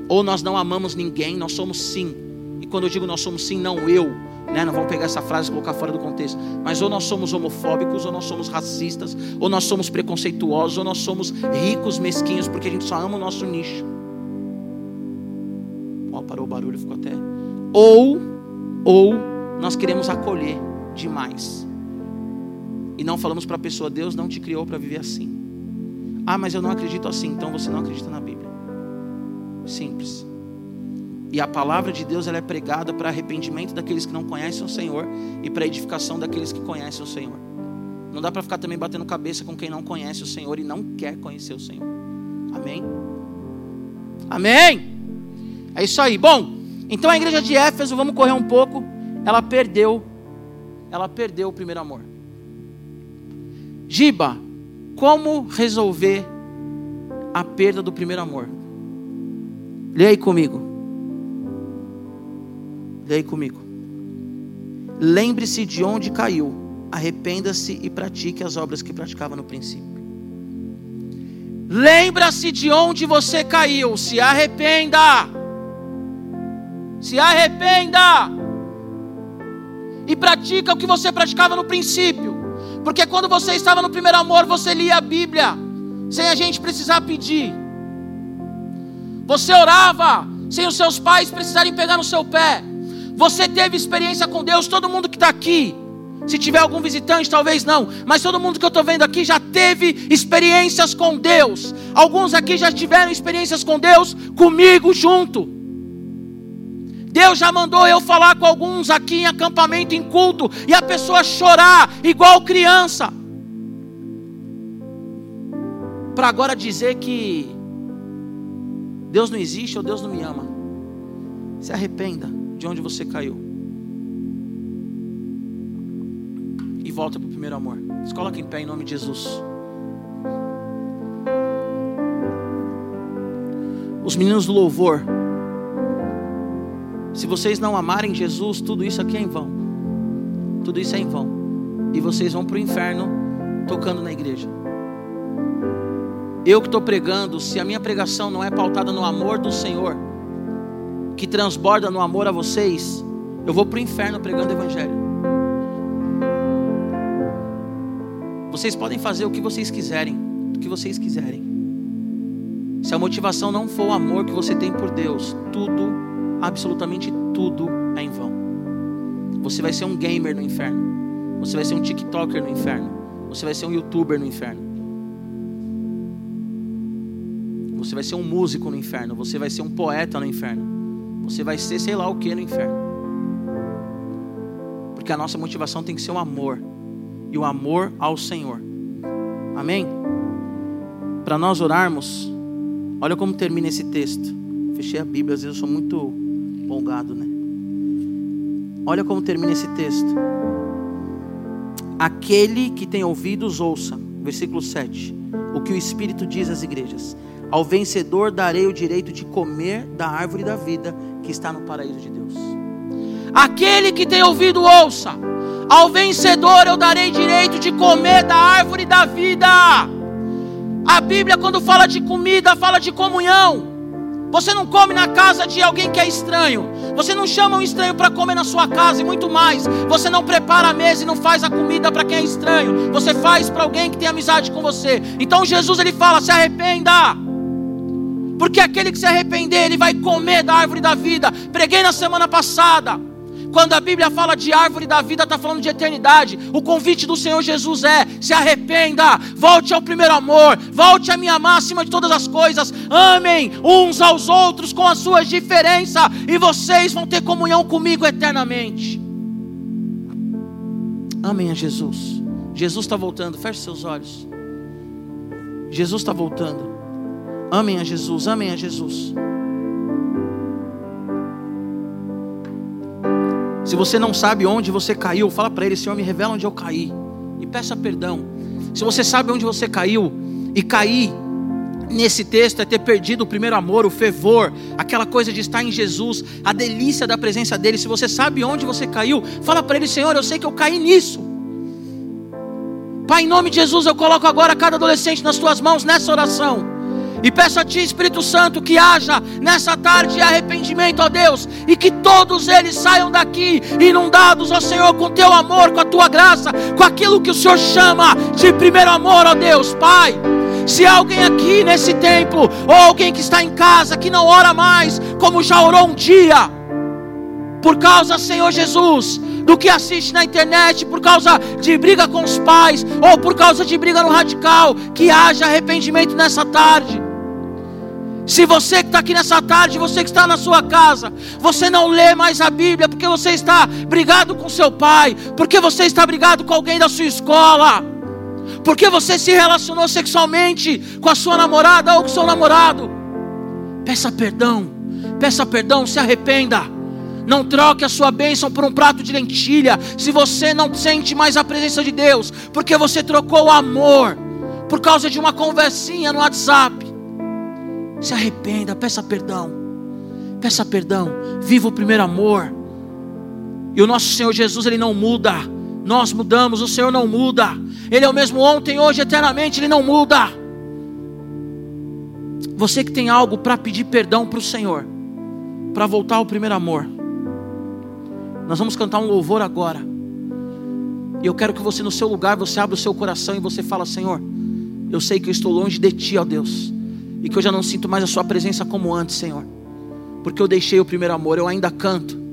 Ou nós não amamos ninguém, nós somos sim. E quando eu digo nós somos sim, não eu, né? Não vamos pegar essa frase e colocar fora do contexto. Mas ou nós somos homofóbicos, ou nós somos racistas, ou nós somos preconceituosos, ou nós somos ricos, mesquinhos, porque a gente só ama o nosso nicho. Ó, parou o barulho, ficou até. Ou, ou nós queremos acolher demais. E não falamos para a pessoa, Deus não te criou para viver assim. Ah, mas eu não acredito assim, então você não acredita na Bíblia. Simples. E a palavra de Deus ela é pregada para arrependimento daqueles que não conhecem o Senhor e para edificação daqueles que conhecem o Senhor. Não dá para ficar também batendo cabeça com quem não conhece o Senhor e não quer conhecer o Senhor. Amém? Amém? É isso aí. Bom, então a igreja de Éfeso, vamos correr um pouco ela perdeu, ela perdeu o primeiro amor. Giba, como resolver a perda do primeiro amor? Leia aí comigo. Leia comigo. Lembre-se de onde caiu, arrependa-se e pratique as obras que praticava no princípio. Lembra-se de onde você caiu, se arrependa. Se arrependa e pratica o que você praticava no princípio. Porque quando você estava no primeiro amor, você lia a Bíblia, sem a gente precisar pedir. Você orava, sem os seus pais precisarem pegar no seu pé. Você teve experiência com Deus, todo mundo que está aqui. Se tiver algum visitante, talvez não. Mas todo mundo que eu estou vendo aqui já teve experiências com Deus. Alguns aqui já tiveram experiências com Deus comigo junto. Deus já mandou eu falar com alguns aqui em acampamento, em culto, e a pessoa chorar igual criança. Para agora dizer que Deus não existe ou Deus não me ama. Se arrependa de onde você caiu. E volta para o primeiro amor. Se coloca em pé em nome de Jesus. Os meninos do louvor. Se vocês não amarem Jesus, tudo isso aqui é em vão. Tudo isso é em vão. E vocês vão para o inferno tocando na igreja. Eu que estou pregando, se a minha pregação não é pautada no amor do Senhor, que transborda no amor a vocês, eu vou para o inferno pregando o Evangelho. Vocês podem fazer o que vocês quiserem, o que vocês quiserem. Se a motivação não for o amor que você tem por Deus, tudo, absolutamente tudo é em vão. Você vai ser um gamer no inferno. Você vai ser um TikToker no inferno. Você vai ser um YouTuber no inferno. Você vai ser um músico no inferno. Você vai ser um poeta no inferno. Você vai ser sei lá o que no inferno. Porque a nossa motivação tem que ser o amor. E o amor ao Senhor. Amém? Para nós orarmos, olha como termina esse texto. Fechei a Bíblia, às vezes eu sou muito empolgado, né? Olha como termina esse texto. Aquele que tem ouvidos, ouça. Versículo 7. O que o Espírito diz às igrejas. Ao vencedor darei o direito de comer da árvore da vida que está no paraíso de Deus. Aquele que tem ouvido, ouça. Ao vencedor eu darei direito de comer da árvore da vida. A Bíblia, quando fala de comida, fala de comunhão. Você não come na casa de alguém que é estranho. Você não chama um estranho para comer na sua casa e muito mais. Você não prepara a mesa e não faz a comida para quem é estranho. Você faz para alguém que tem amizade com você. Então Jesus ele fala: se arrependa. Porque aquele que se arrepender, ele vai comer da árvore da vida. Preguei na semana passada. Quando a Bíblia fala de árvore da vida, está falando de eternidade. O convite do Senhor Jesus é: se arrependa, volte ao primeiro amor, volte a minha máxima de todas as coisas. Amem uns aos outros com as suas diferenças, e vocês vão ter comunhão comigo eternamente. Amém a Jesus. Jesus está voltando, feche seus olhos. Jesus está voltando. Amem a Jesus, amem a Jesus. Se você não sabe onde você caiu, fala para ele, Senhor, me revela onde eu caí. E peça perdão. Se você sabe onde você caiu e cair nesse texto é ter perdido o primeiro amor, o fervor, aquela coisa de estar em Jesus, a delícia da presença dele. Se você sabe onde você caiu, fala para ele, Senhor, eu sei que eu caí nisso. Pai, em nome de Jesus, eu coloco agora cada adolescente nas tuas mãos nessa oração. E peço a Ti, Espírito Santo, que haja nessa tarde arrependimento, ó Deus, e que todos eles saiam daqui inundados, ó Senhor, com Teu amor, com a Tua graça, com aquilo que o Senhor chama de primeiro amor, ó Deus, Pai. Se alguém aqui nesse templo, ou alguém que está em casa, que não ora mais, como já orou um dia, por causa, Senhor Jesus, do que assiste na internet, por causa de briga com os pais, ou por causa de briga no radical, que haja arrependimento nessa tarde. Se você que está aqui nessa tarde, você que está na sua casa, você não lê mais a Bíblia porque você está brigado com seu pai, porque você está brigado com alguém da sua escola, porque você se relacionou sexualmente com a sua namorada ou com seu namorado, peça perdão, peça perdão, se arrependa. Não troque a sua bênção por um prato de lentilha. Se você não sente mais a presença de Deus, porque você trocou o amor por causa de uma conversinha no WhatsApp. Se arrependa, peça perdão. Peça perdão. Viva o primeiro amor. E o nosso Senhor Jesus, Ele não muda. Nós mudamos, o Senhor não muda. Ele é o mesmo ontem, hoje, eternamente, Ele não muda. Você que tem algo para pedir perdão para o Senhor, para voltar ao primeiro amor, nós vamos cantar um louvor agora. E eu quero que você, no seu lugar, você abra o seu coração e você fala: Senhor, eu sei que eu estou longe de Ti, ó Deus e que eu já não sinto mais a Sua presença como antes, Senhor, porque eu deixei o primeiro amor, eu ainda canto,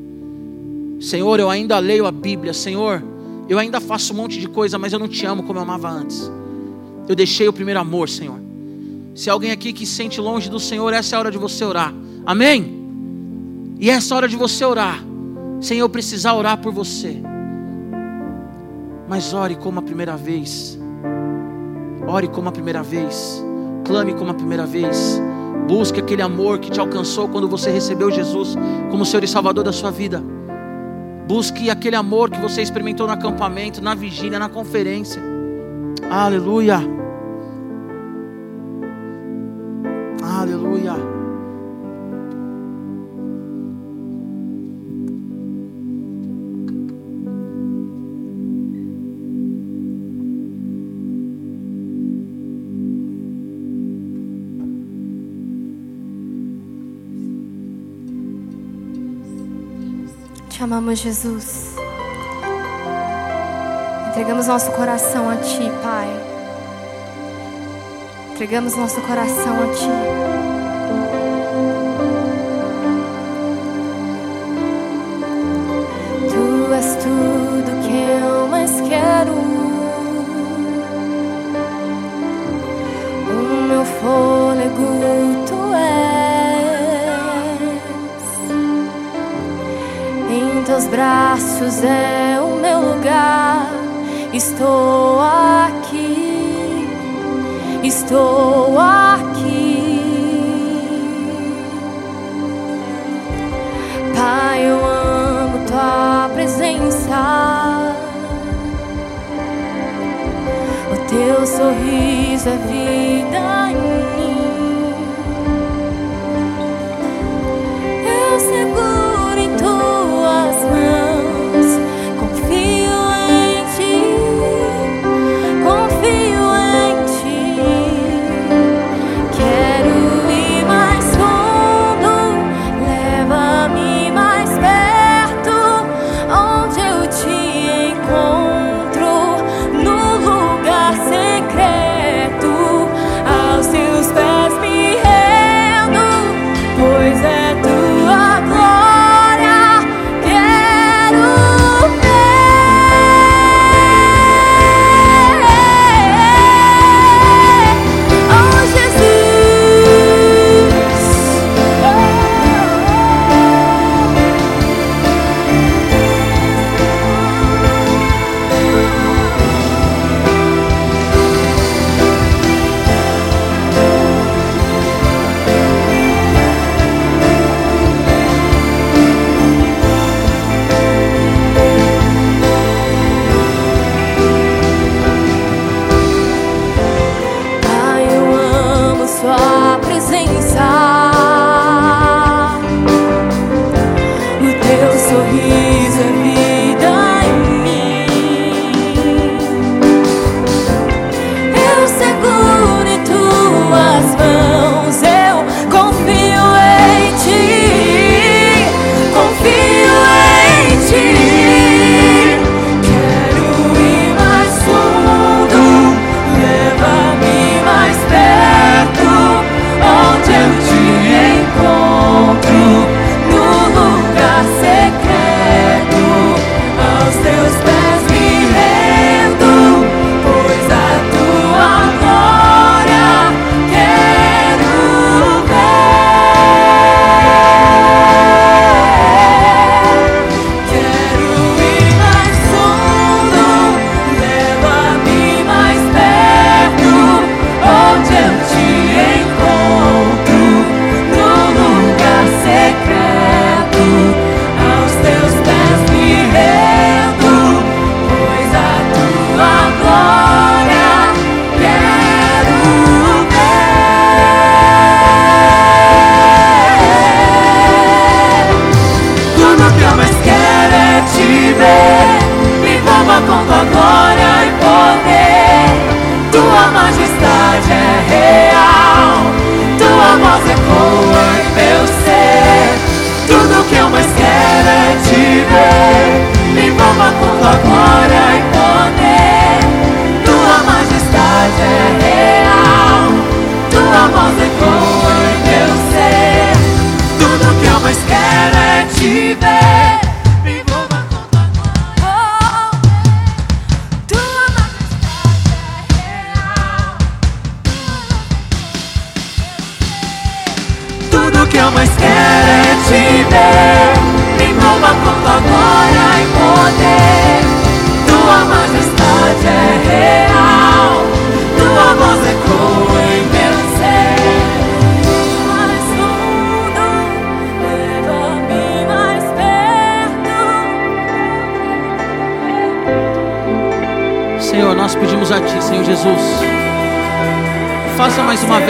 Senhor, eu ainda leio a Bíblia. Senhor, eu ainda faço um monte de coisa, mas eu não te amo como eu amava antes. Eu deixei o primeiro amor, Senhor. Se alguém aqui que se sente longe do Senhor, essa é a hora de você orar. Amém? E essa é a hora de você orar. Sem eu precisar orar por você. Mas ore como a primeira vez. Ore como a primeira vez. Clame como a primeira vez. Busque aquele amor que te alcançou quando você recebeu Jesus como Senhor e Salvador da sua vida. Busque aquele amor que você experimentou no acampamento, na vigília, na conferência. Aleluia. Aleluia. Amamos, Jesus. Entregamos nosso coração a Ti, Pai. Entregamos nosso coração a Ti. Tu és tudo que eu mais quero. O meu fôlego, Teus braços é o meu lugar. Estou aqui, estou aqui. Pai, eu amo tua presença. O teu sorriso é vida em mim. Presença. O Teu sorriso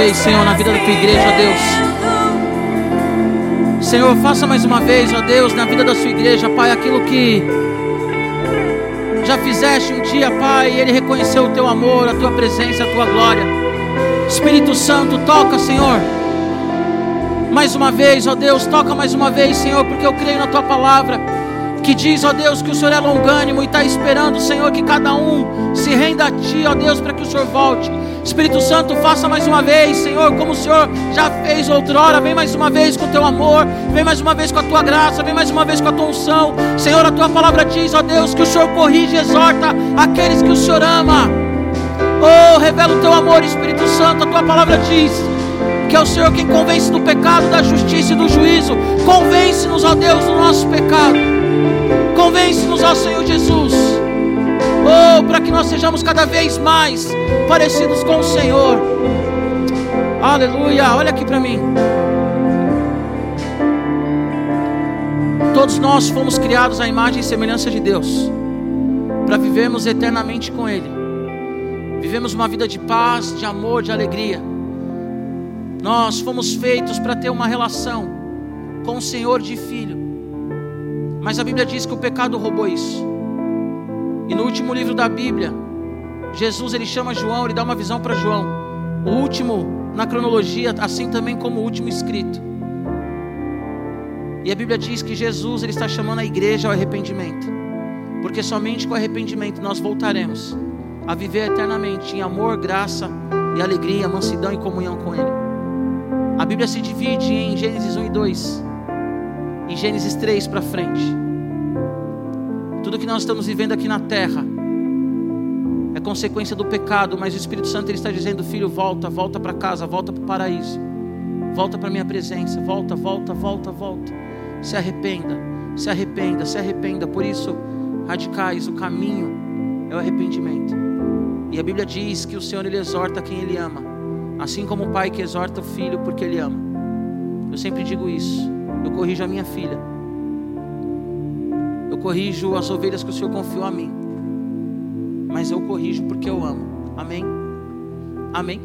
vez, Senhor, na vida da Tua igreja, ó Deus. Senhor, faça mais uma vez, ó Deus, na vida da Sua igreja, Pai, aquilo que já fizeste um dia, Pai, e Ele reconheceu o Teu amor, a Tua presença, a Tua glória. Espírito Santo, toca, Senhor. Mais uma vez, ó Deus, toca mais uma vez, Senhor, porque eu creio na Tua palavra que diz, ó Deus, que o Senhor é longânimo e está esperando, Senhor, que cada um se renda a Ti, ó Deus, para que o Senhor volte. Espírito Santo, faça mais uma vez, Senhor, como o Senhor já fez outrora. Vem mais uma vez com o Teu amor, vem mais uma vez com a Tua graça, vem mais uma vez com a Tua unção. Senhor, a Tua palavra diz, ó Deus, que o Senhor corrige e exorta aqueles que o Senhor ama. Oh, revela o Teu amor, Espírito Santo, a Tua palavra diz que é o Senhor quem convence do pecado, da justiça e do juízo. Convence-nos, ó Deus, do nosso pecado. Convence-nos, ó Senhor Jesus. Oh, para que nós sejamos cada vez mais parecidos com o Senhor. Aleluia. Olha aqui para mim. Todos nós fomos criados à imagem e semelhança de Deus, para vivermos eternamente com Ele. Vivemos uma vida de paz, de amor, de alegria. Nós fomos feitos para ter uma relação com o Senhor de filho. Mas a Bíblia diz que o pecado roubou isso. E no último livro da Bíblia, Jesus ele chama João, ele dá uma visão para João. O último na cronologia, assim também como o último escrito. E a Bíblia diz que Jesus ele está chamando a igreja ao arrependimento. Porque somente com arrependimento nós voltaremos a viver eternamente em amor, graça e alegria, mansidão e comunhão com Ele. A Bíblia se divide em Gênesis 1 e 2 e Gênesis 3 para frente. Tudo que nós estamos vivendo aqui na terra é consequência do pecado, mas o Espírito Santo ele está dizendo: Filho, volta, volta para casa, volta para o paraíso, volta para a minha presença, volta, volta, volta, volta. Se arrependa, se arrependa, se arrependa. Por isso, radicais, o caminho é o arrependimento. E a Bíblia diz que o Senhor ele exorta quem ele ama, assim como o pai que exorta o filho porque ele ama. Eu sempre digo isso. Eu corrijo a minha filha. Eu corrijo as ovelhas que o Senhor confiou a mim. Mas eu corrijo porque eu amo. Amém? Amém?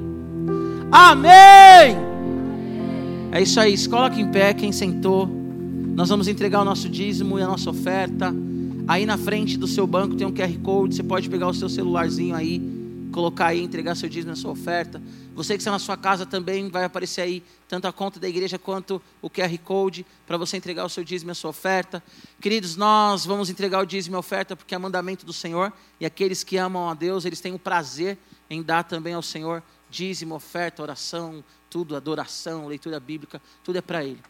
Amém! É isso aí. Se coloca em pé quem sentou. Nós vamos entregar o nosso dízimo e a nossa oferta. Aí na frente do seu banco tem um QR Code. Você pode pegar o seu celularzinho aí, colocar aí, entregar seu dízimo e a sua oferta. Você que está na sua casa também vai aparecer aí tanto a conta da igreja quanto o QR Code para você entregar o seu dízimo e a sua oferta. Queridos, nós vamos entregar o dízimo e a oferta porque é mandamento do Senhor e aqueles que amam a Deus, eles têm o prazer em dar também ao Senhor dízimo, oferta, oração, tudo, adoração, leitura bíblica, tudo é para Ele.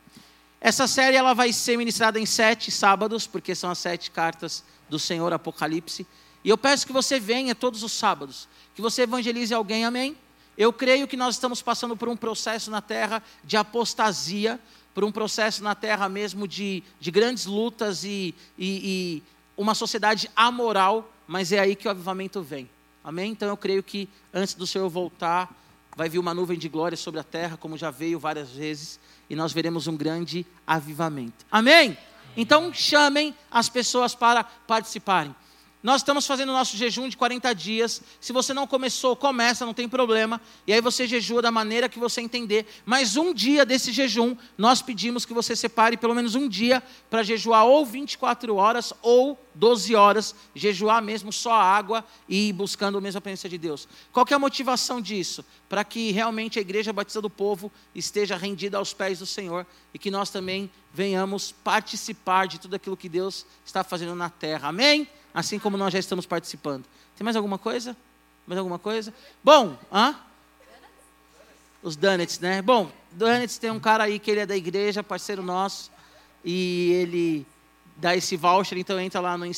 Essa série ela vai ser ministrada em sete sábados, porque são as sete cartas do Senhor Apocalipse. E eu peço que você venha todos os sábados, que você evangelize alguém, amém? Eu creio que nós estamos passando por um processo na terra de apostasia, por um processo na terra mesmo de, de grandes lutas e, e, e uma sociedade amoral, mas é aí que o avivamento vem. Amém? Então eu creio que antes do Senhor voltar, vai vir uma nuvem de glória sobre a terra, como já veio várias vezes, e nós veremos um grande avivamento. Amém? Então chamem as pessoas para participarem. Nós estamos fazendo o nosso jejum de 40 dias. Se você não começou, começa, não tem problema. E aí você jejua da maneira que você entender. Mas um dia desse jejum, nós pedimos que você separe pelo menos um dia para jejuar ou 24 horas ou 12 horas, jejuar mesmo só água e ir buscando a mesma presença de Deus. Qual é a motivação disso? Para que realmente a Igreja Batista do Povo esteja rendida aos pés do Senhor e que nós também venhamos participar de tudo aquilo que Deus está fazendo na terra. Amém? Assim como nós já estamos participando. Tem mais alguma coisa? Mais alguma coisa? Bom, hã? Os Donuts, né? Bom, Donuts tem um cara aí que ele é da igreja, parceiro nosso, e ele dá esse voucher, então entra lá no Instagram.